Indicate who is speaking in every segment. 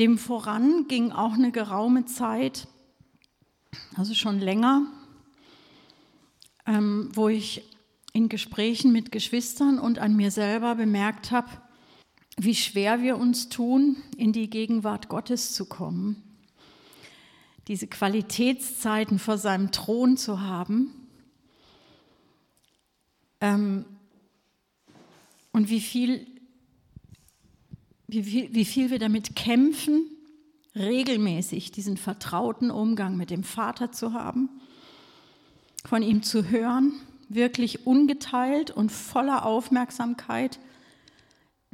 Speaker 1: Dem voran ging auch eine geraume Zeit, also schon länger, ähm, wo ich in Gesprächen mit Geschwistern und an mir selber bemerkt habe, wie schwer wir uns tun, in die Gegenwart Gottes zu kommen, diese Qualitätszeiten vor seinem Thron zu haben ähm, und wie viel, wie, viel, wie viel wir damit kämpfen, regelmäßig diesen vertrauten Umgang mit dem Vater zu haben, von ihm zu hören, wirklich ungeteilt und voller Aufmerksamkeit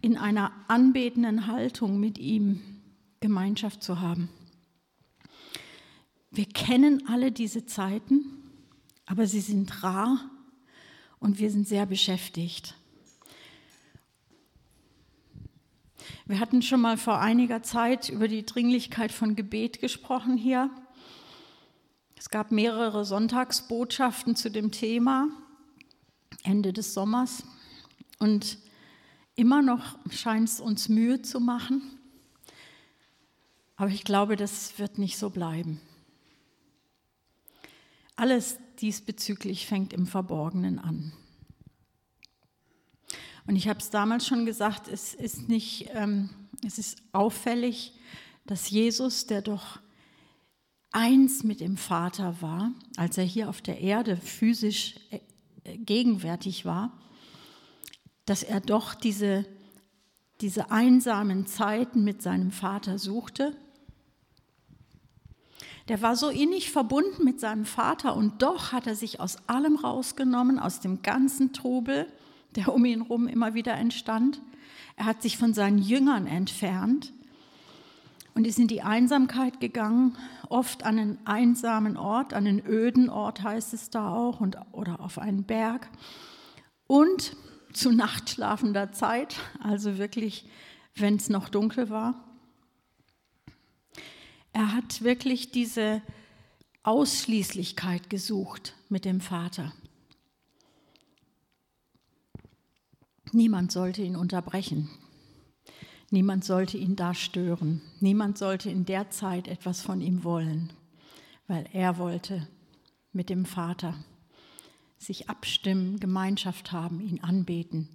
Speaker 1: in einer anbetenden Haltung mit ihm Gemeinschaft zu haben. Wir kennen alle diese Zeiten, aber sie sind rar und wir sind sehr beschäftigt. Wir hatten schon mal vor einiger Zeit über die Dringlichkeit von Gebet gesprochen hier. Es gab mehrere Sonntagsbotschaften zu dem Thema Ende des Sommers und immer noch scheint es uns Mühe zu machen. Aber ich glaube, das wird nicht so bleiben. Alles diesbezüglich fängt im Verborgenen an. Und ich habe es damals schon gesagt, es ist nicht, ähm, es ist auffällig, dass Jesus, der doch eins mit dem Vater war, als er hier auf der Erde physisch äh, gegenwärtig war, dass er doch diese, diese einsamen Zeiten mit seinem Vater suchte. Der war so innig verbunden mit seinem Vater und doch hat er sich aus allem rausgenommen, aus dem ganzen Trubel der um ihn herum immer wieder entstand. Er hat sich von seinen Jüngern entfernt und ist in die Einsamkeit gegangen, oft an einen einsamen Ort, an einen öden Ort heißt es da auch, und, oder auf einen Berg. Und zu nachtschlafender Zeit, also wirklich, wenn es noch dunkel war. Er hat wirklich diese Ausschließlichkeit gesucht mit dem Vater. Niemand sollte ihn unterbrechen. Niemand sollte ihn da stören. Niemand sollte in der Zeit etwas von ihm wollen, weil er wollte mit dem Vater sich abstimmen, Gemeinschaft haben, ihn anbeten.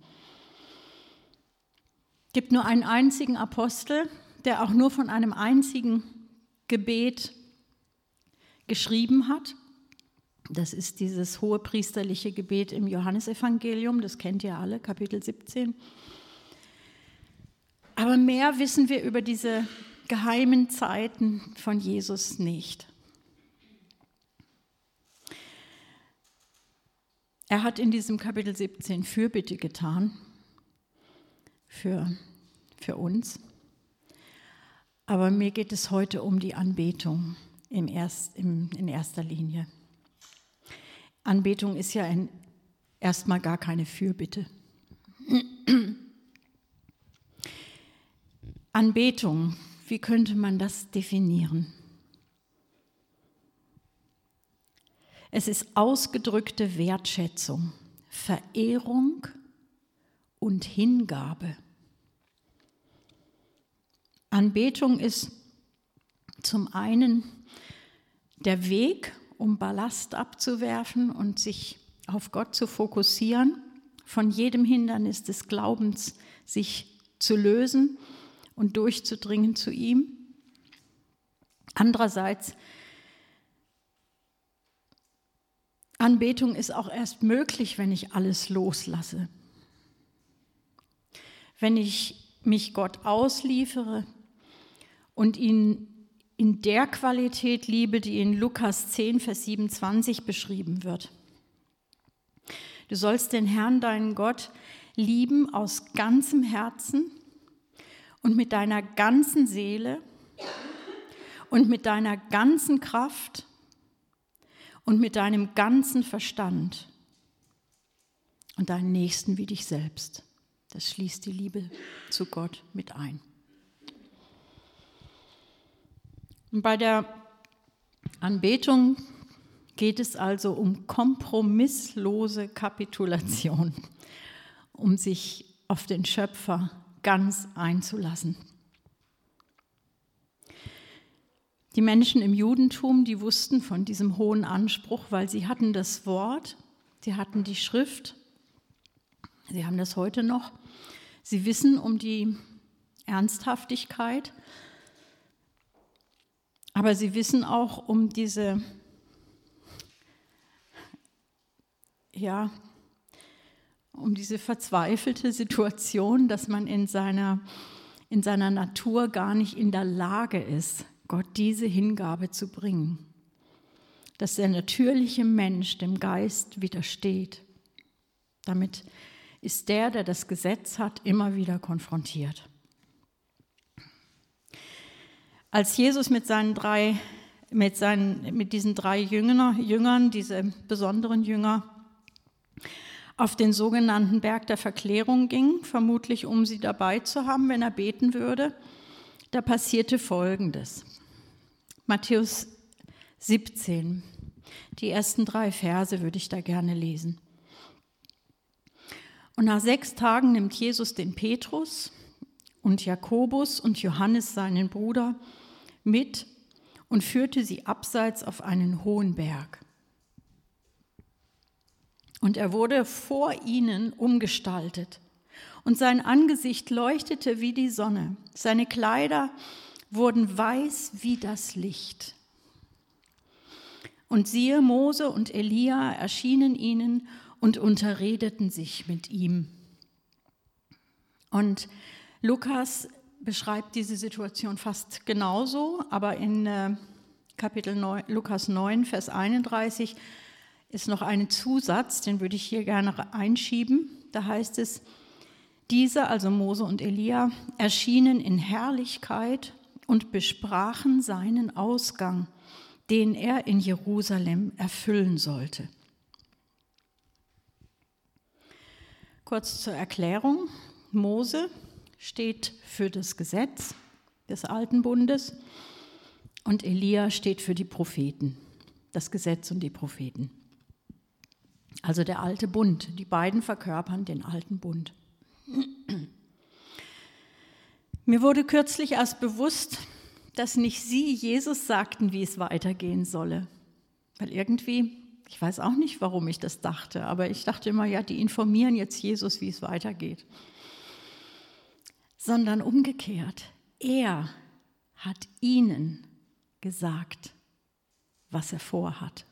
Speaker 1: Es gibt nur einen einzigen Apostel, der auch nur von einem einzigen Gebet geschrieben hat. Das ist dieses hohe priesterliche Gebet im Johannesevangelium, das kennt ihr alle, Kapitel 17. Aber mehr wissen wir über diese geheimen Zeiten von Jesus nicht. Er hat in diesem Kapitel 17 Fürbitte getan für, für uns. Aber mir geht es heute um die Anbetung im erst, im, in erster Linie. Anbetung ist ja ein, erstmal gar keine Fürbitte. Anbetung, wie könnte man das definieren? Es ist ausgedrückte Wertschätzung, Verehrung und Hingabe. Anbetung ist zum einen der Weg um Ballast abzuwerfen und sich auf Gott zu fokussieren, von jedem Hindernis des Glaubens sich zu lösen und durchzudringen zu ihm. Andererseits, Anbetung ist auch erst möglich, wenn ich alles loslasse. Wenn ich mich Gott ausliefere und ihn in der Qualität liebe, die in Lukas 10, Vers 27 beschrieben wird. Du sollst den Herrn, deinen Gott, lieben aus ganzem Herzen und mit deiner ganzen Seele und mit deiner ganzen Kraft und mit deinem ganzen Verstand und deinen Nächsten wie dich selbst. Das schließt die Liebe zu Gott mit ein. Bei der Anbetung geht es also um kompromisslose Kapitulation, um sich auf den Schöpfer ganz einzulassen. Die Menschen im Judentum, die wussten von diesem hohen Anspruch, weil sie hatten das Wort, sie hatten die Schrift, sie haben das heute noch. Sie wissen um die Ernsthaftigkeit, aber sie wissen auch um diese, ja, um diese verzweifelte Situation, dass man in seiner, in seiner Natur gar nicht in der Lage ist, Gott diese Hingabe zu bringen. Dass der natürliche Mensch dem Geist widersteht. Damit ist der, der das Gesetz hat, immer wieder konfrontiert. Als Jesus mit seinen drei, mit, seinen, mit diesen drei Jünger, Jüngern, diese besonderen Jünger, auf den sogenannten Berg der Verklärung ging, vermutlich um sie dabei zu haben, wenn er beten würde, da passierte Folgendes. Matthäus 17, die ersten drei Verse würde ich da gerne lesen. Und nach sechs Tagen nimmt Jesus den Petrus und Jakobus und Johannes seinen Bruder mit und führte sie abseits auf einen hohen Berg. Und er wurde vor ihnen umgestaltet, und sein Angesicht leuchtete wie die Sonne, seine Kleider wurden weiß wie das Licht. Und siehe, Mose und Elia erschienen ihnen und unterredeten sich mit ihm. Und Lukas beschreibt diese Situation fast genauso, aber in äh, Kapitel 9, Lukas 9, Vers 31 ist noch ein Zusatz, den würde ich hier gerne einschieben. Da heißt es, diese, also Mose und Elia, erschienen in Herrlichkeit und besprachen seinen Ausgang, den er in Jerusalem erfüllen sollte. Kurz zur Erklärung. Mose steht für das Gesetz des alten Bundes und Elia steht für die Propheten, das Gesetz und die Propheten. Also der alte Bund, die beiden verkörpern den alten Bund. Mir wurde kürzlich erst bewusst, dass nicht Sie Jesus sagten, wie es weitergehen solle. Weil irgendwie, ich weiß auch nicht, warum ich das dachte, aber ich dachte immer, ja, die informieren jetzt Jesus, wie es weitergeht. Sondern umgekehrt, er hat Ihnen gesagt, was er vorhat.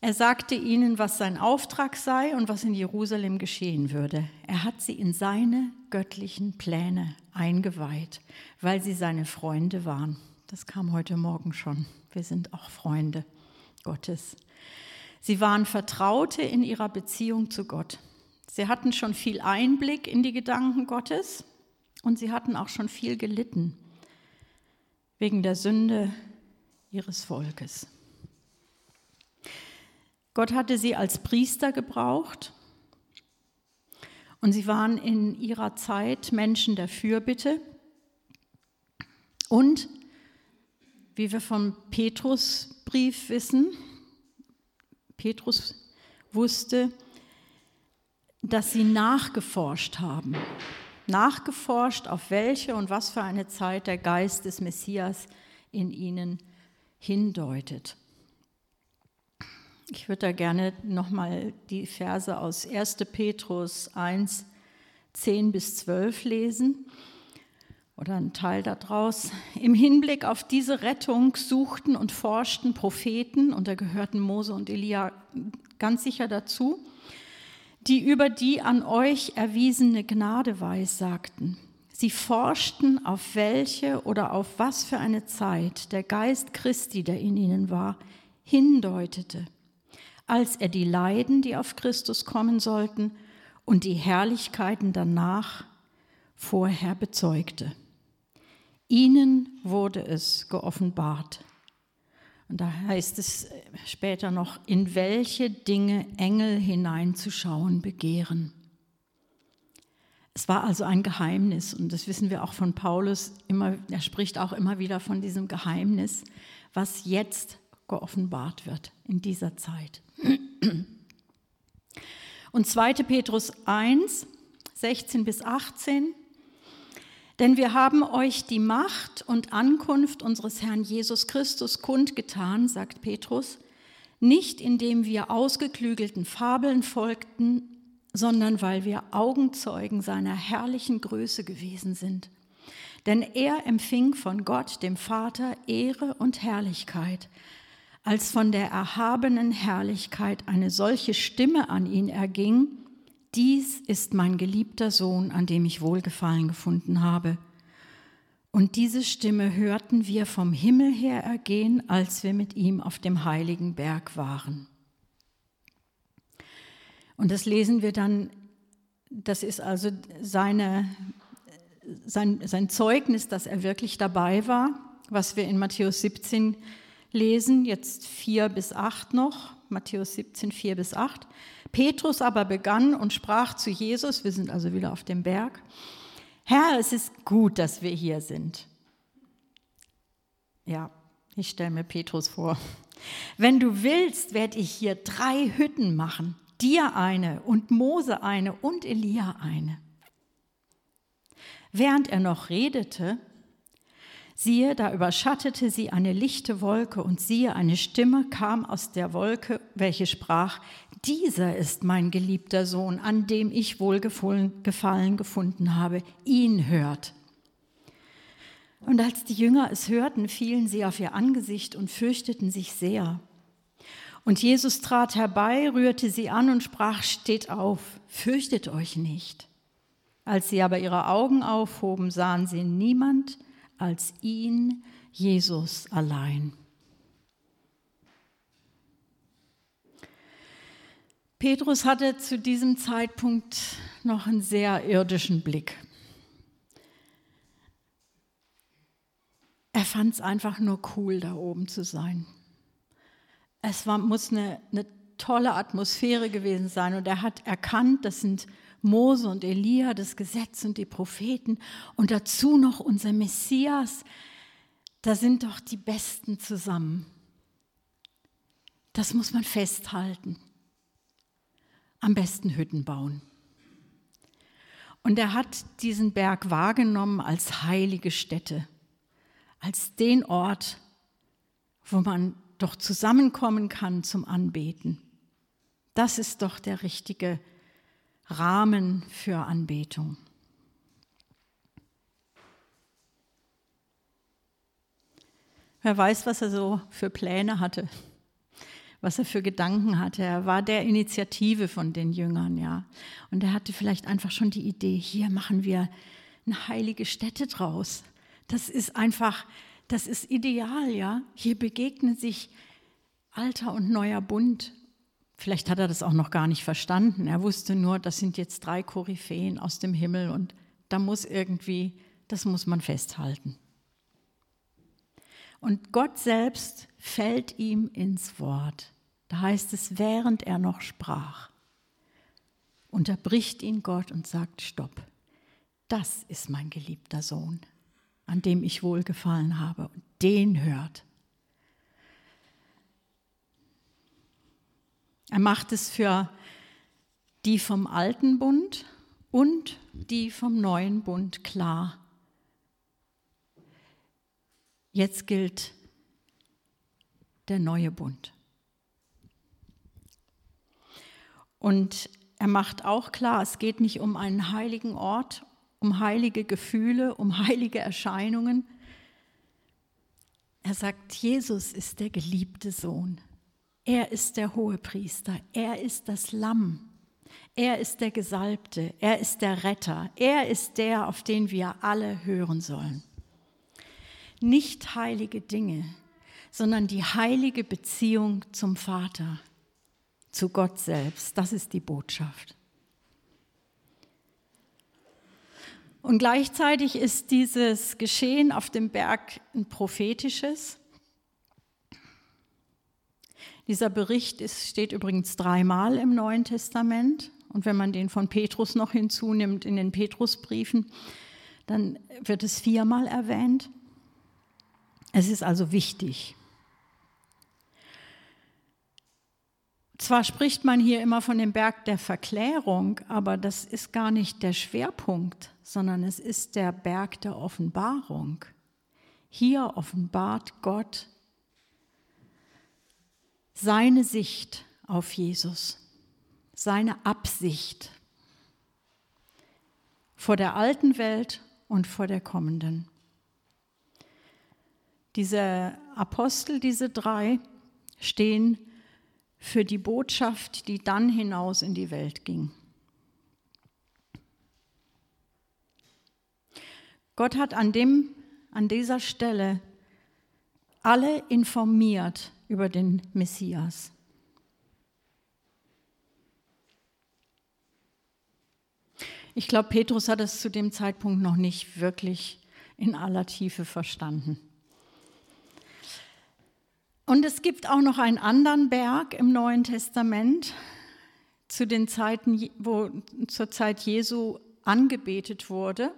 Speaker 1: Er sagte ihnen, was sein Auftrag sei und was in Jerusalem geschehen würde. Er hat sie in seine göttlichen Pläne eingeweiht, weil sie seine Freunde waren. Das kam heute Morgen schon. Wir sind auch Freunde Gottes. Sie waren Vertraute in ihrer Beziehung zu Gott. Sie hatten schon viel Einblick in die Gedanken Gottes und sie hatten auch schon viel gelitten wegen der Sünde ihres Volkes. Gott hatte sie als Priester gebraucht und sie waren in ihrer Zeit Menschen der Fürbitte. Und, wie wir vom Petrusbrief wissen, Petrus wusste, dass sie nachgeforscht haben. Nachgeforscht, auf welche und was für eine Zeit der Geist des Messias in ihnen hindeutet. Ich würde da gerne nochmal die Verse aus 1. Petrus 1, 10 bis 12 lesen oder einen Teil daraus. Im Hinblick auf diese Rettung suchten und forschten Propheten, und da gehörten Mose und Elia ganz sicher dazu, die über die an euch erwiesene Gnade weissagten. Sie forschten, auf welche oder auf was für eine Zeit der Geist Christi, der in ihnen war, hindeutete als er die Leiden, die auf Christus kommen sollten, und die Herrlichkeiten danach vorher bezeugte. Ihnen wurde es geoffenbart. Und da heißt es später noch, in welche Dinge Engel hineinzuschauen begehren. Es war also ein Geheimnis und das wissen wir auch von Paulus. Immer, er spricht auch immer wieder von diesem Geheimnis, was jetzt geoffenbart wird in dieser Zeit. Und 2. Petrus 1, 16 bis 18, Denn wir haben euch die Macht und Ankunft unseres Herrn Jesus Christus kundgetan, sagt Petrus, nicht indem wir ausgeklügelten Fabeln folgten, sondern weil wir Augenzeugen seiner herrlichen Größe gewesen sind. Denn er empfing von Gott, dem Vater, Ehre und Herrlichkeit, als von der erhabenen Herrlichkeit eine solche Stimme an ihn erging, dies ist mein geliebter Sohn, an dem ich Wohlgefallen gefunden habe. Und diese Stimme hörten wir vom Himmel her ergehen, als wir mit ihm auf dem heiligen Berg waren. Und das lesen wir dann, das ist also seine, sein, sein Zeugnis, dass er wirklich dabei war, was wir in Matthäus 17 lesen, jetzt 4 bis 8 noch, Matthäus 17, 4 bis 8. Petrus aber begann und sprach zu Jesus, wir sind also wieder auf dem Berg, Herr, es ist gut, dass wir hier sind. Ja, ich stelle mir Petrus vor. Wenn du willst, werde ich hier drei Hütten machen dir eine und Mose eine und Elia eine. Während er noch redete, siehe, da überschattete sie eine lichte Wolke und siehe, eine Stimme kam aus der Wolke, welche sprach, dieser ist mein geliebter Sohn, an dem ich Wohlgefallen gefunden habe, ihn hört. Und als die Jünger es hörten, fielen sie auf ihr Angesicht und fürchteten sich sehr. Und Jesus trat herbei, rührte sie an und sprach, steht auf, fürchtet euch nicht. Als sie aber ihre Augen aufhoben, sahen sie niemand als ihn, Jesus allein. Petrus hatte zu diesem Zeitpunkt noch einen sehr irdischen Blick. Er fand es einfach nur cool, da oben zu sein es war, muss eine, eine tolle Atmosphäre gewesen sein. Und er hat erkannt, das sind Mose und Elia, das Gesetz und die Propheten und dazu noch unser Messias. Da sind doch die Besten zusammen. Das muss man festhalten. Am besten Hütten bauen. Und er hat diesen Berg wahrgenommen als heilige Stätte, als den Ort, wo man doch zusammenkommen kann zum Anbeten. Das ist doch der richtige Rahmen für Anbetung. Wer weiß, was er so für Pläne hatte, was er für Gedanken hatte. Er war der Initiative von den Jüngern, ja. Und er hatte vielleicht einfach schon die Idee, hier machen wir eine heilige Stätte draus. Das ist einfach das ist ideal, ja. Hier begegnen sich alter und neuer Bund. Vielleicht hat er das auch noch gar nicht verstanden. Er wusste nur, das sind jetzt drei Koryphäen aus dem Himmel und da muss irgendwie, das muss man festhalten. Und Gott selbst fällt ihm ins Wort. Da heißt es, während er noch sprach, unterbricht ihn Gott und sagt, stopp, das ist mein geliebter Sohn an dem ich wohlgefallen habe. Und den hört. Er macht es für die vom alten Bund und die vom neuen Bund klar. Jetzt gilt der neue Bund. Und er macht auch klar, es geht nicht um einen heiligen Ort um heilige Gefühle, um heilige Erscheinungen. Er sagt, Jesus ist der geliebte Sohn. Er ist der hohe Priester. Er ist das Lamm. Er ist der Gesalbte. Er ist der Retter. Er ist der, auf den wir alle hören sollen. Nicht heilige Dinge, sondern die heilige Beziehung zum Vater, zu Gott selbst. Das ist die Botschaft. Und gleichzeitig ist dieses Geschehen auf dem Berg ein prophetisches. Dieser Bericht ist, steht übrigens dreimal im Neuen Testament. Und wenn man den von Petrus noch hinzunimmt in den Petrusbriefen, dann wird es viermal erwähnt. Es ist also wichtig. zwar spricht man hier immer von dem Berg der Verklärung, aber das ist gar nicht der Schwerpunkt, sondern es ist der Berg der Offenbarung. Hier offenbart Gott seine Sicht auf Jesus, seine Absicht vor der alten Welt und vor der kommenden. Diese Apostel, diese drei, stehen für die Botschaft, die dann hinaus in die Welt ging. Gott hat an, dem, an dieser Stelle alle informiert über den Messias. Ich glaube, Petrus hat es zu dem Zeitpunkt noch nicht wirklich in aller Tiefe verstanden. Und es gibt auch noch einen anderen Berg im Neuen Testament, zu den Zeiten, wo zur Zeit Jesu angebetet wurde.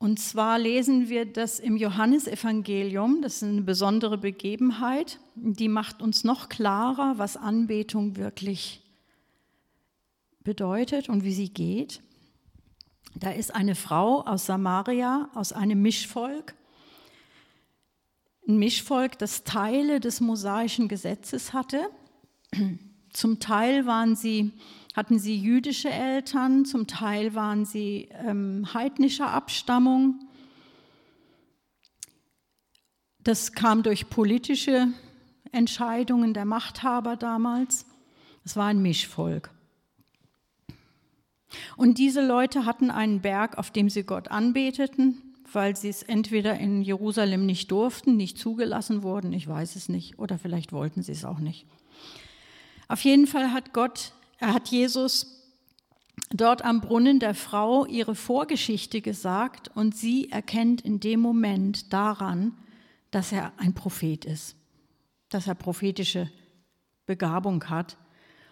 Speaker 1: Und zwar lesen wir das im Johannesevangelium. Das ist eine besondere Begebenheit, die macht uns noch klarer, was Anbetung wirklich bedeutet und wie sie geht. Da ist eine Frau aus Samaria, aus einem Mischvolk, ein Mischvolk, das Teile des mosaischen Gesetzes hatte. Zum Teil waren sie, hatten sie jüdische Eltern, zum Teil waren sie ähm, heidnischer Abstammung. Das kam durch politische Entscheidungen der Machthaber damals. Es war ein Mischvolk. Und diese Leute hatten einen Berg, auf dem sie Gott anbeteten weil sie es entweder in Jerusalem nicht durften, nicht zugelassen wurden, ich weiß es nicht, oder vielleicht wollten sie es auch nicht. Auf jeden Fall hat Gott, hat Jesus dort am Brunnen der Frau ihre Vorgeschichte gesagt und sie erkennt in dem Moment daran, dass er ein Prophet ist, dass er prophetische Begabung hat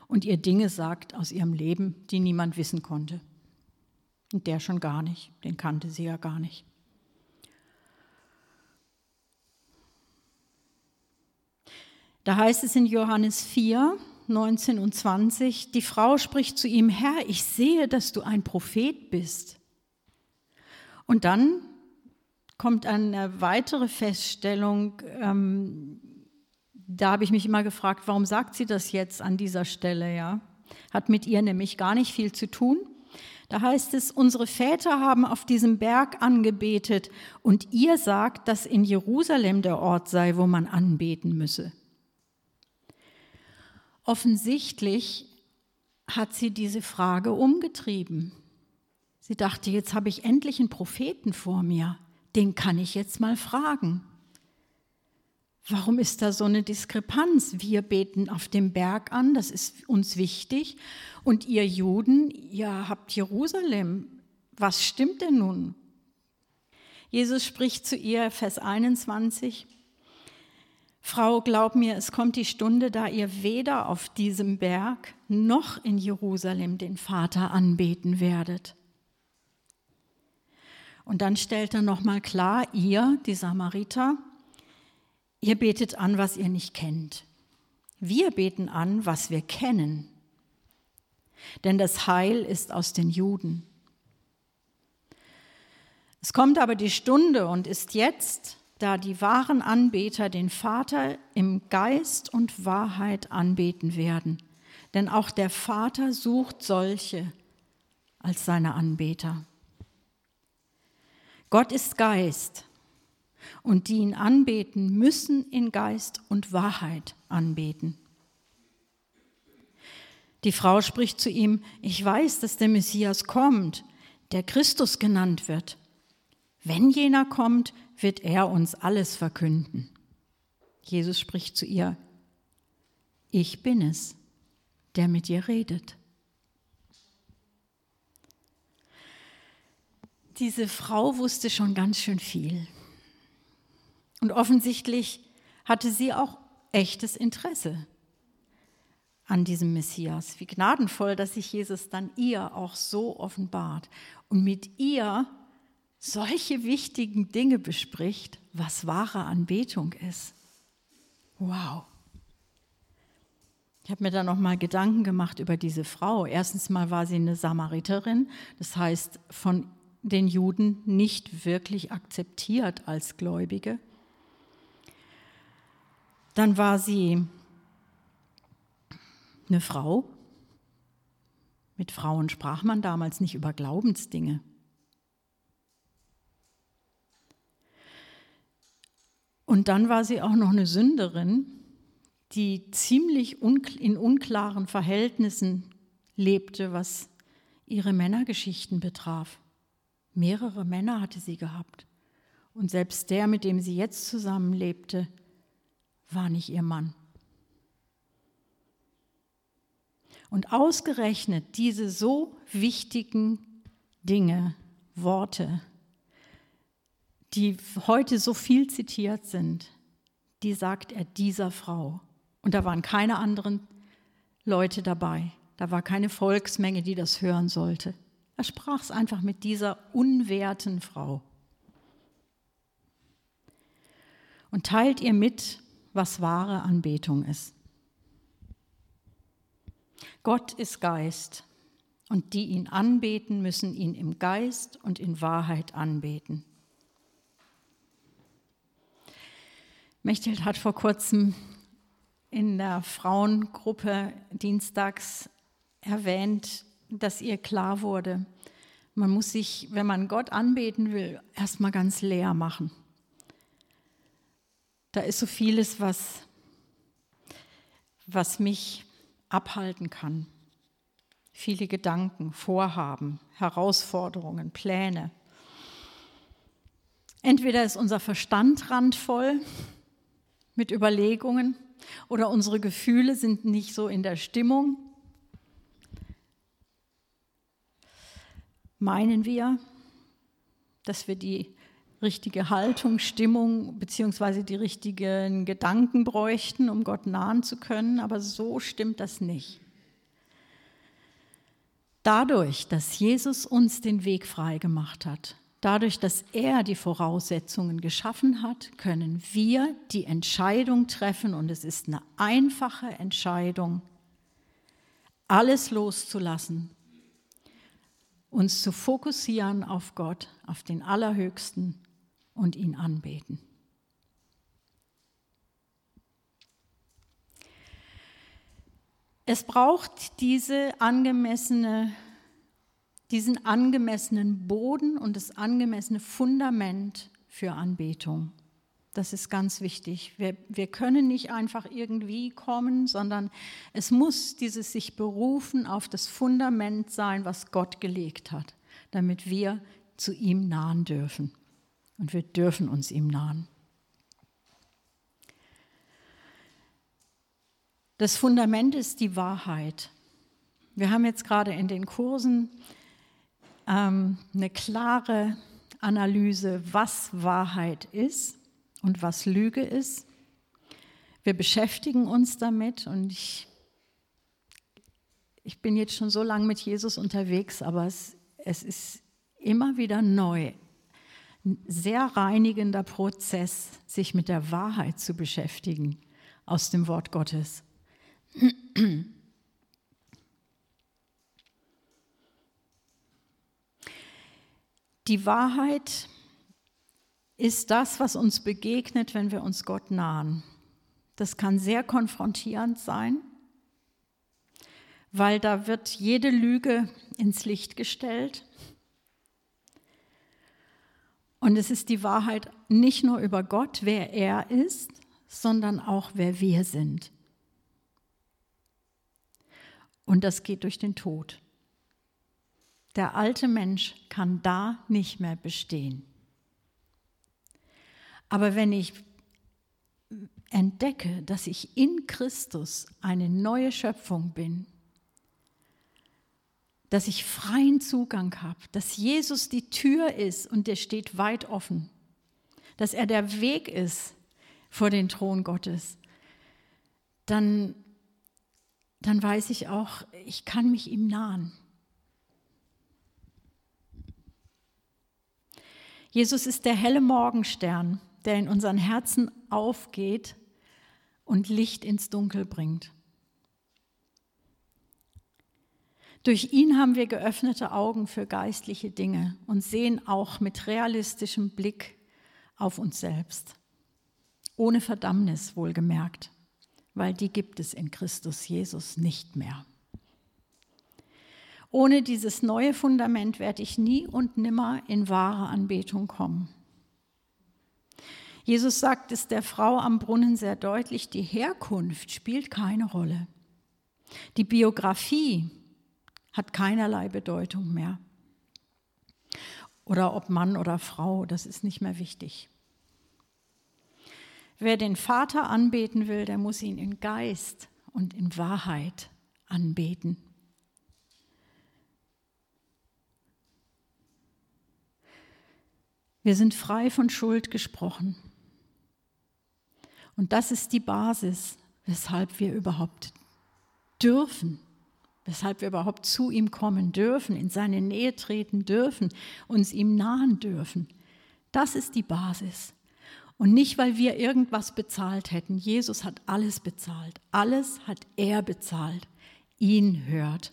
Speaker 1: und ihr Dinge sagt aus ihrem Leben, die niemand wissen konnte. Und der schon gar nicht, den kannte sie ja gar nicht. Da heißt es in Johannes 4, 19 und 20, die Frau spricht zu ihm, Herr, ich sehe, dass du ein Prophet bist. Und dann kommt eine weitere Feststellung, ähm, da habe ich mich immer gefragt, warum sagt sie das jetzt an dieser Stelle, ja? Hat mit ihr nämlich gar nicht viel zu tun. Da heißt es, unsere Väter haben auf diesem Berg angebetet und ihr sagt, dass in Jerusalem der Ort sei, wo man anbeten müsse. Offensichtlich hat sie diese Frage umgetrieben. Sie dachte, jetzt habe ich endlich einen Propheten vor mir, den kann ich jetzt mal fragen. Warum ist da so eine Diskrepanz? Wir beten auf dem Berg an, das ist uns wichtig. Und ihr Juden, ihr habt Jerusalem. Was stimmt denn nun? Jesus spricht zu ihr, Vers 21, Frau, glaub mir, es kommt die Stunde, da ihr weder auf diesem Berg noch in Jerusalem den Vater anbeten werdet. Und dann stellt er nochmal klar, ihr, die Samariter, ihr betet an, was ihr nicht kennt. Wir beten an, was wir kennen. Denn das Heil ist aus den Juden. Es kommt aber die Stunde und ist jetzt, da die wahren Anbeter den Vater im Geist und Wahrheit anbeten werden. Denn auch der Vater sucht solche als seine Anbeter. Gott ist Geist und die ihn anbeten, müssen in Geist und Wahrheit anbeten. Die Frau spricht zu ihm, ich weiß, dass der Messias kommt, der Christus genannt wird. Wenn jener kommt, wird er uns alles verkünden. Jesus spricht zu ihr, ich bin es, der mit dir redet. Diese Frau wusste schon ganz schön viel. Und offensichtlich hatte sie auch echtes Interesse an diesem Messias. Wie gnadenvoll, dass sich Jesus dann ihr auch so offenbart und mit ihr solche wichtigen Dinge bespricht, was wahre Anbetung ist. Wow. Ich habe mir da noch mal Gedanken gemacht über diese Frau. Erstens mal war sie eine Samariterin, das heißt von den Juden nicht wirklich akzeptiert als Gläubige. Dann war sie eine Frau. Mit Frauen sprach man damals nicht über Glaubensdinge. Und dann war sie auch noch eine Sünderin, die ziemlich in unklaren Verhältnissen lebte, was ihre Männergeschichten betraf. Mehrere Männer hatte sie gehabt. Und selbst der, mit dem sie jetzt zusammenlebte, war nicht ihr Mann. Und ausgerechnet diese so wichtigen Dinge, Worte, die heute so viel zitiert sind, die sagt er dieser Frau. Und da waren keine anderen Leute dabei. Da war keine Volksmenge, die das hören sollte. Er sprach es einfach mit dieser unwerten Frau. Und teilt ihr mit, was wahre Anbetung ist. Gott ist Geist und die ihn anbeten, müssen ihn im Geist und in Wahrheit anbeten. Mechthild hat vor kurzem in der Frauengruppe dienstags erwähnt, dass ihr klar wurde, man muss sich, wenn man Gott anbeten will, erstmal ganz leer machen. Da ist so vieles, was, was mich abhalten kann. Viele Gedanken, Vorhaben, Herausforderungen, Pläne. Entweder ist unser Verstand randvoll mit Überlegungen oder unsere Gefühle sind nicht so in der Stimmung. Meinen wir, dass wir die richtige Haltung, Stimmung bzw. die richtigen Gedanken bräuchten, um Gott nahen zu können, aber so stimmt das nicht. Dadurch, dass Jesus uns den Weg frei gemacht hat, Dadurch, dass er die Voraussetzungen geschaffen hat, können wir die Entscheidung treffen und es ist eine einfache Entscheidung, alles loszulassen, uns zu fokussieren auf Gott, auf den Allerhöchsten und ihn anbeten. Es braucht diese angemessene diesen angemessenen Boden und das angemessene Fundament für Anbetung. Das ist ganz wichtig. Wir, wir können nicht einfach irgendwie kommen, sondern es muss dieses sich berufen auf das Fundament sein, was Gott gelegt hat, damit wir zu ihm nahen dürfen. Und wir dürfen uns ihm nahen. Das Fundament ist die Wahrheit. Wir haben jetzt gerade in den Kursen ähm, eine klare Analyse, was Wahrheit ist und was Lüge ist. Wir beschäftigen uns damit und ich, ich bin jetzt schon so lange mit Jesus unterwegs, aber es, es ist immer wieder neu. Ein sehr reinigender Prozess, sich mit der Wahrheit zu beschäftigen aus dem Wort Gottes. Die Wahrheit ist das, was uns begegnet, wenn wir uns Gott nahen. Das kann sehr konfrontierend sein, weil da wird jede Lüge ins Licht gestellt. Und es ist die Wahrheit nicht nur über Gott, wer er ist, sondern auch wer wir sind. Und das geht durch den Tod. Der alte Mensch kann da nicht mehr bestehen. Aber wenn ich entdecke, dass ich in Christus eine neue Schöpfung bin, dass ich freien Zugang habe, dass Jesus die Tür ist und der steht weit offen, dass er der Weg ist vor den Thron Gottes, dann, dann weiß ich auch, ich kann mich ihm nahen. Jesus ist der helle Morgenstern, der in unseren Herzen aufgeht und Licht ins Dunkel bringt. Durch ihn haben wir geöffnete Augen für geistliche Dinge und sehen auch mit realistischem Blick auf uns selbst. Ohne Verdammnis wohlgemerkt, weil die gibt es in Christus Jesus nicht mehr. Ohne dieses neue Fundament werde ich nie und nimmer in wahre Anbetung kommen. Jesus sagt es der Frau am Brunnen sehr deutlich, die Herkunft spielt keine Rolle. Die Biografie hat keinerlei Bedeutung mehr. Oder ob Mann oder Frau, das ist nicht mehr wichtig. Wer den Vater anbeten will, der muss ihn in Geist und in Wahrheit anbeten. Wir sind frei von Schuld gesprochen. Und das ist die Basis, weshalb wir überhaupt dürfen weshalb wir überhaupt zu ihm kommen dürfen, in seine Nähe treten dürfen, uns ihm nahen dürfen. Das ist die Basis. Und nicht, weil wir irgendwas bezahlt hätten. Jesus hat alles bezahlt. Alles hat er bezahlt. Ihn hört.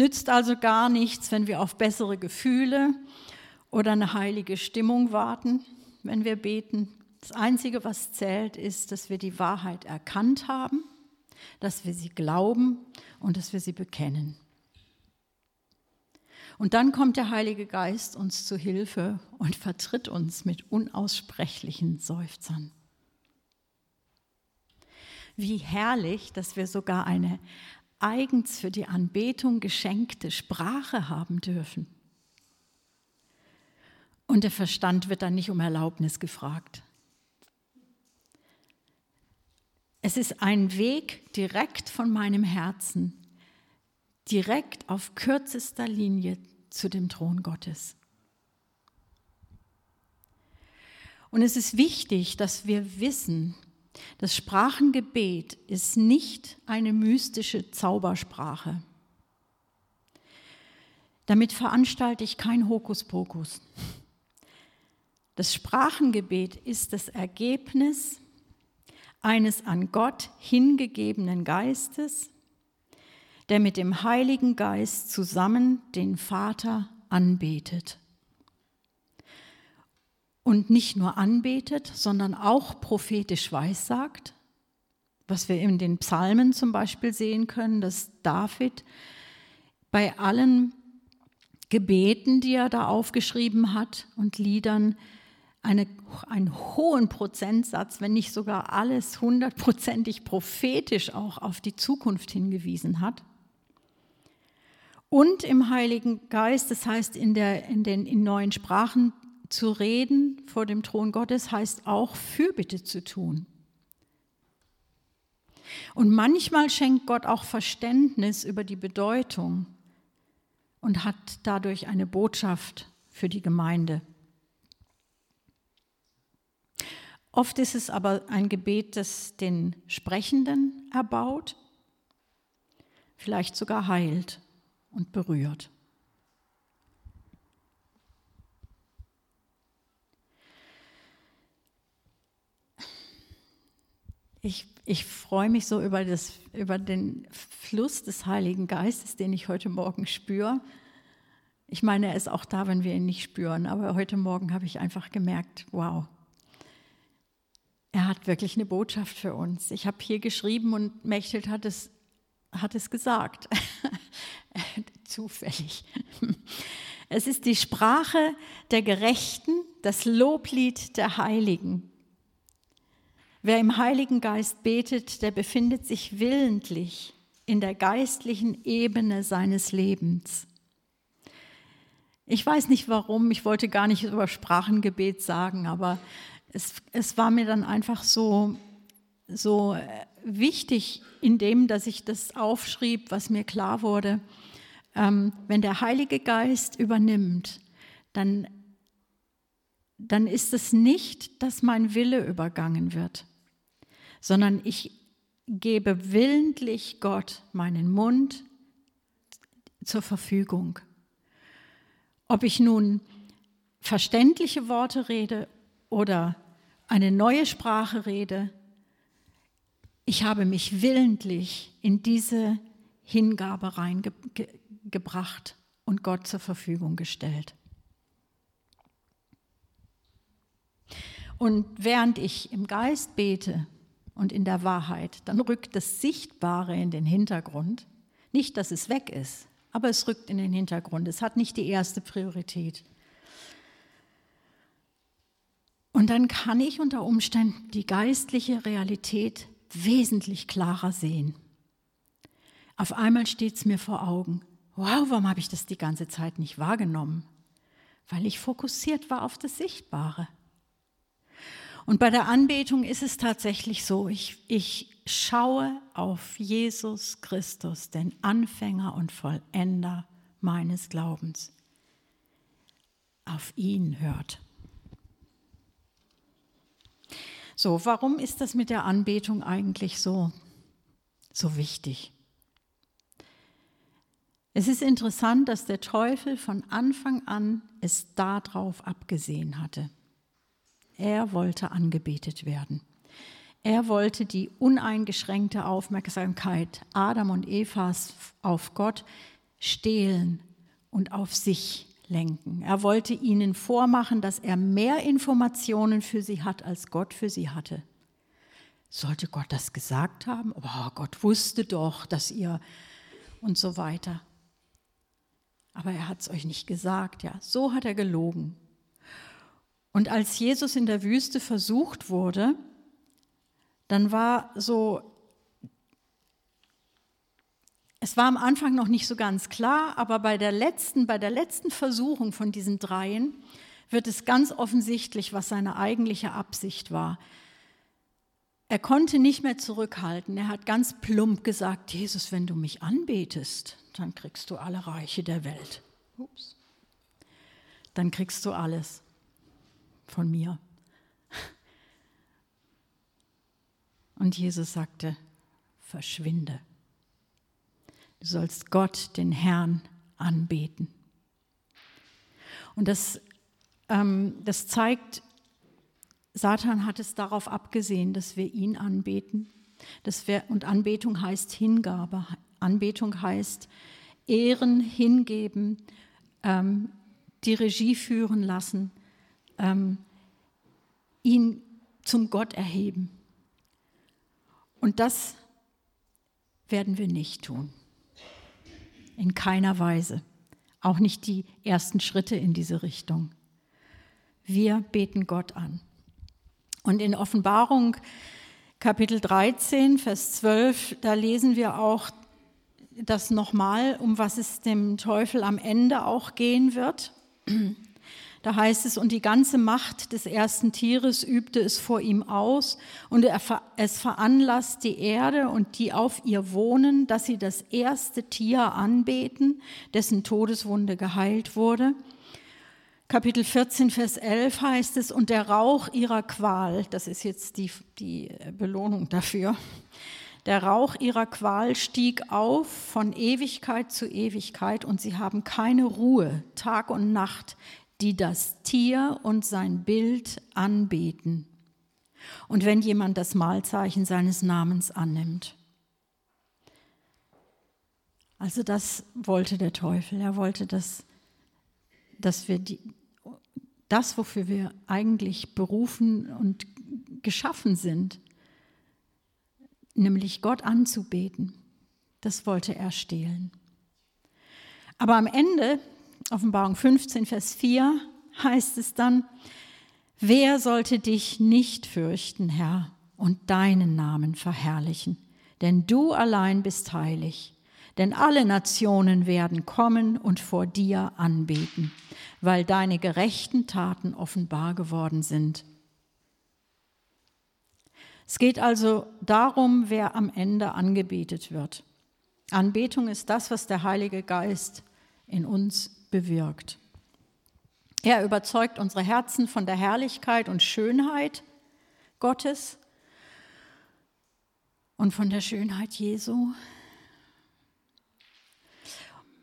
Speaker 1: Nützt also gar nichts, wenn wir auf bessere Gefühle oder eine heilige Stimmung warten, wenn wir beten. Das Einzige, was zählt, ist, dass wir die Wahrheit erkannt haben dass wir sie glauben und dass wir sie bekennen. Und dann kommt der Heilige Geist uns zu Hilfe und vertritt uns mit unaussprechlichen Seufzern. Wie herrlich, dass wir sogar eine eigens für die Anbetung geschenkte Sprache haben dürfen. Und der Verstand wird dann nicht um Erlaubnis gefragt. Es ist ein Weg direkt von meinem Herzen, direkt auf kürzester Linie zu dem Thron Gottes. Und es ist wichtig, dass wir wissen, das Sprachengebet ist nicht eine mystische Zaubersprache. Damit veranstalte ich kein Hokuspokus. Das Sprachengebet ist das Ergebnis eines an Gott hingegebenen Geistes, der mit dem Heiligen Geist zusammen den Vater anbetet. Und nicht nur anbetet, sondern auch prophetisch weissagt, was wir in den Psalmen zum Beispiel sehen können, dass David bei allen Gebeten, die er da aufgeschrieben hat und Liedern, eine, einen hohen Prozentsatz, wenn nicht sogar alles hundertprozentig prophetisch auch auf die Zukunft hingewiesen hat. Und im Heiligen Geist, das heißt in, der, in den in neuen Sprachen zu reden vor dem Thron Gottes, heißt auch Fürbitte zu tun. Und manchmal schenkt Gott auch Verständnis über die Bedeutung und hat dadurch eine Botschaft für die Gemeinde. Oft ist es aber ein Gebet, das den Sprechenden erbaut, vielleicht sogar heilt und berührt. Ich, ich freue mich so über, das, über den Fluss des Heiligen Geistes, den ich heute Morgen spüre. Ich meine, er ist auch da, wenn wir ihn nicht spüren, aber heute Morgen habe ich einfach gemerkt, wow, er hat wirklich eine Botschaft für uns. Ich habe hier geschrieben und Mechthild hat es, hat es gesagt. Zufällig. Es ist die Sprache der Gerechten, das Loblied der Heiligen. Wer im Heiligen Geist betet, der befindet sich willentlich in der geistlichen Ebene seines Lebens. Ich weiß nicht warum, ich wollte gar nicht über Sprachengebet sagen, aber es, es war mir dann einfach so, so äh, wichtig in dem, dass ich das aufschrieb, was mir klar wurde. Ähm, wenn der Heilige Geist übernimmt, dann, dann ist es nicht, dass mein Wille übergangen wird, sondern ich gebe willentlich Gott meinen Mund zur Verfügung. Ob ich nun verständliche Worte rede oder eine neue Sprache rede. Ich habe mich willentlich in diese Hingabe reingebracht und Gott zur Verfügung gestellt. Und während ich im Geist bete und in der Wahrheit, dann rückt das Sichtbare in den Hintergrund. Nicht, dass es weg ist, aber es rückt in den Hintergrund. Es hat nicht die erste Priorität. Und dann kann ich unter Umständen die geistliche Realität wesentlich klarer sehen. Auf einmal steht es mir vor Augen. Wow, warum habe ich das die ganze Zeit nicht wahrgenommen? Weil ich fokussiert war auf das Sichtbare. Und bei der Anbetung ist es tatsächlich so, ich, ich schaue auf Jesus Christus, den Anfänger und Vollender meines Glaubens. Auf ihn hört. So, warum ist das mit der Anbetung eigentlich so, so wichtig? Es ist interessant, dass der Teufel von Anfang an es darauf abgesehen hatte. Er wollte angebetet werden. Er wollte die uneingeschränkte Aufmerksamkeit Adam und Evas auf Gott stehlen und auf sich lenken. Er wollte ihnen vormachen, dass er mehr Informationen für sie hat, als Gott für sie hatte. Sollte Gott das gesagt haben? Oh, Gott wusste doch, dass ihr und so weiter. Aber er hat es euch nicht gesagt, ja. So hat er gelogen. Und als Jesus in der Wüste versucht wurde, dann war so, es war am Anfang noch nicht so ganz klar, aber bei der letzten, bei der letzten Versuchung von diesen dreien wird es ganz offensichtlich, was seine eigentliche Absicht war. Er konnte nicht mehr zurückhalten. Er hat ganz plump gesagt, Jesus, wenn du mich anbetest, dann kriegst du alle Reiche der Welt. Ups. Dann kriegst du alles von mir. Und Jesus sagte, verschwinde. Du sollst Gott, den Herrn, anbeten. Und das, ähm, das zeigt, Satan hat es darauf abgesehen, dass wir ihn anbeten. Dass wir, und Anbetung heißt Hingabe. Anbetung heißt Ehren, hingeben, ähm, die Regie führen lassen, ähm, ihn zum Gott erheben. Und das werden wir nicht tun. In keiner Weise. Auch nicht die ersten Schritte in diese Richtung. Wir beten Gott an. Und in Offenbarung Kapitel 13, Vers 12, da lesen wir auch das nochmal, um was es dem Teufel am Ende auch gehen wird. Da heißt es, und die ganze Macht des ersten Tieres übte es vor ihm aus, und es veranlasst die Erde und die auf ihr wohnen, dass sie das erste Tier anbeten, dessen Todeswunde geheilt wurde. Kapitel 14, Vers 11 heißt es, und der Rauch ihrer Qual, das ist jetzt die, die Belohnung dafür, der Rauch ihrer Qual stieg auf von Ewigkeit zu Ewigkeit und sie haben keine Ruhe, Tag und Nacht, die das Tier und sein Bild anbeten. Und wenn jemand das Malzeichen seines Namens annimmt. Also das wollte der Teufel. Er wollte, dass, dass wir die, das, wofür wir eigentlich berufen und geschaffen sind, nämlich Gott anzubeten, das wollte er stehlen. Aber am Ende Offenbarung 15, Vers 4 heißt es dann, wer sollte dich nicht fürchten, Herr, und deinen Namen verherrlichen? Denn du allein bist heilig. Denn alle Nationen werden kommen und vor dir anbeten, weil deine gerechten Taten offenbar geworden sind. Es geht also darum, wer am Ende angebetet wird. Anbetung ist das, was der Heilige Geist in uns bewirkt. Er überzeugt unsere Herzen von der Herrlichkeit und Schönheit Gottes und von der Schönheit Jesu.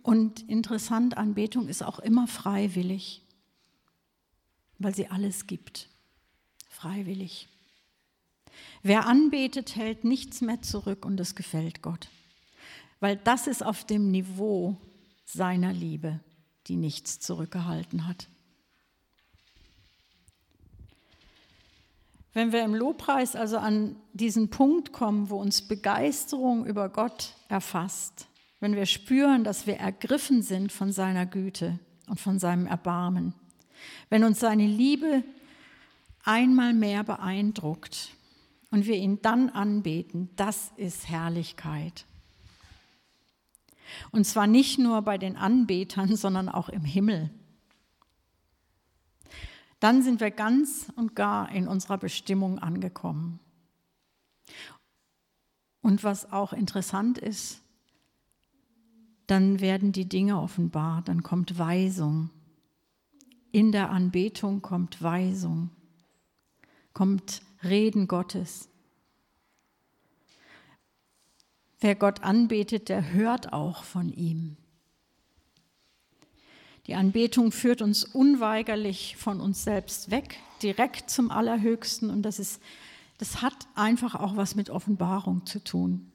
Speaker 1: Und interessant, Anbetung ist auch immer freiwillig, weil sie alles gibt. freiwillig. Wer anbetet, hält nichts mehr zurück und es gefällt Gott, weil das ist auf dem Niveau seiner Liebe, die nichts zurückgehalten hat. Wenn wir im Lobpreis also an diesen Punkt kommen, wo uns Begeisterung über Gott erfasst, wenn wir spüren, dass wir ergriffen sind von seiner Güte und von seinem Erbarmen, wenn uns seine Liebe einmal mehr beeindruckt und wir ihn dann anbeten, das ist Herrlichkeit. Und zwar nicht nur bei den Anbetern, sondern auch im Himmel. Dann sind wir ganz und gar in unserer Bestimmung angekommen. Und was auch interessant ist, dann werden die Dinge offenbar, dann kommt Weisung. In der Anbetung kommt Weisung, kommt Reden Gottes. Wer Gott anbetet, der hört auch von ihm. Die Anbetung führt uns unweigerlich von uns selbst weg, direkt zum Allerhöchsten. Und das, ist, das hat einfach auch was mit Offenbarung zu tun.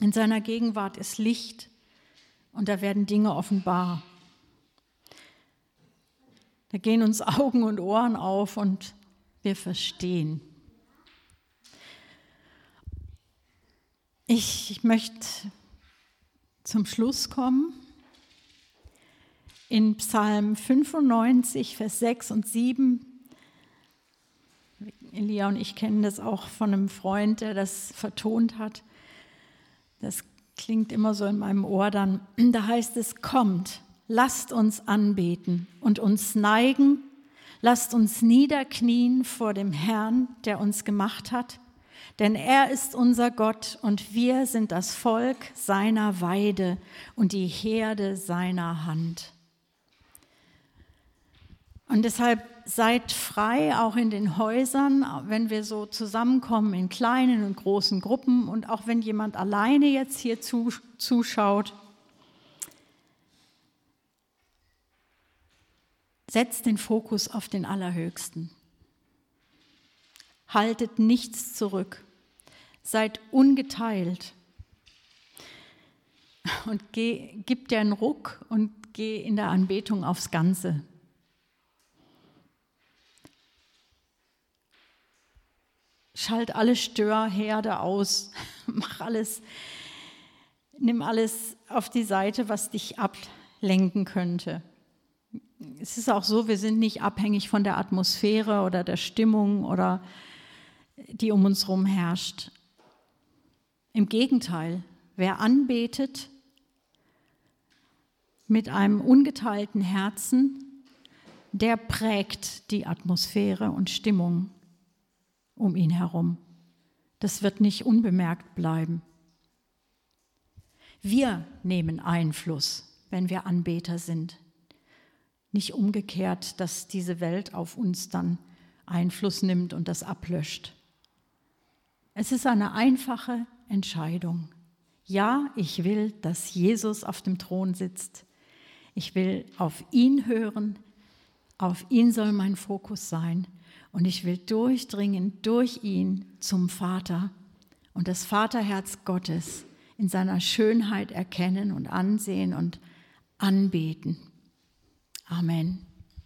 Speaker 1: In seiner Gegenwart ist Licht und da werden Dinge offenbar. Da gehen uns Augen und Ohren auf und wir verstehen. Ich möchte zum Schluss kommen in Psalm 95, Vers 6 und 7. Elia und ich kennen das auch von einem Freund, der das vertont hat. Das klingt immer so in meinem Ohr dann. Da heißt es, kommt, lasst uns anbeten und uns neigen, lasst uns niederknien vor dem Herrn, der uns gemacht hat. Denn er ist unser Gott und wir sind das Volk seiner Weide und die Herde seiner Hand. Und deshalb seid frei, auch in den Häusern, wenn wir so zusammenkommen in kleinen und großen Gruppen und auch wenn jemand alleine jetzt hier zuschaut. Setzt den Fokus auf den Allerhöchsten. Haltet nichts zurück. Seid ungeteilt. Und geh, gib dir einen Ruck und geh in der Anbetung aufs Ganze. Schalt alle Störherde aus, mach alles, nimm alles auf die Seite, was dich ablenken könnte. Es ist auch so, wir sind nicht abhängig von der Atmosphäre oder der Stimmung oder die um uns herum herrscht. Im Gegenteil, wer anbetet mit einem ungeteilten Herzen, der prägt die Atmosphäre und Stimmung um ihn herum. Das wird nicht unbemerkt bleiben. Wir nehmen Einfluss, wenn wir Anbeter sind. Nicht umgekehrt, dass diese Welt auf uns dann Einfluss nimmt und das ablöscht. Es ist eine einfache Entscheidung. Ja, ich will, dass Jesus auf dem Thron sitzt. Ich will auf ihn hören. Auf ihn soll mein Fokus sein. Und ich will durchdringen durch ihn zum Vater und das Vaterherz Gottes in seiner Schönheit erkennen und ansehen und anbeten. Amen.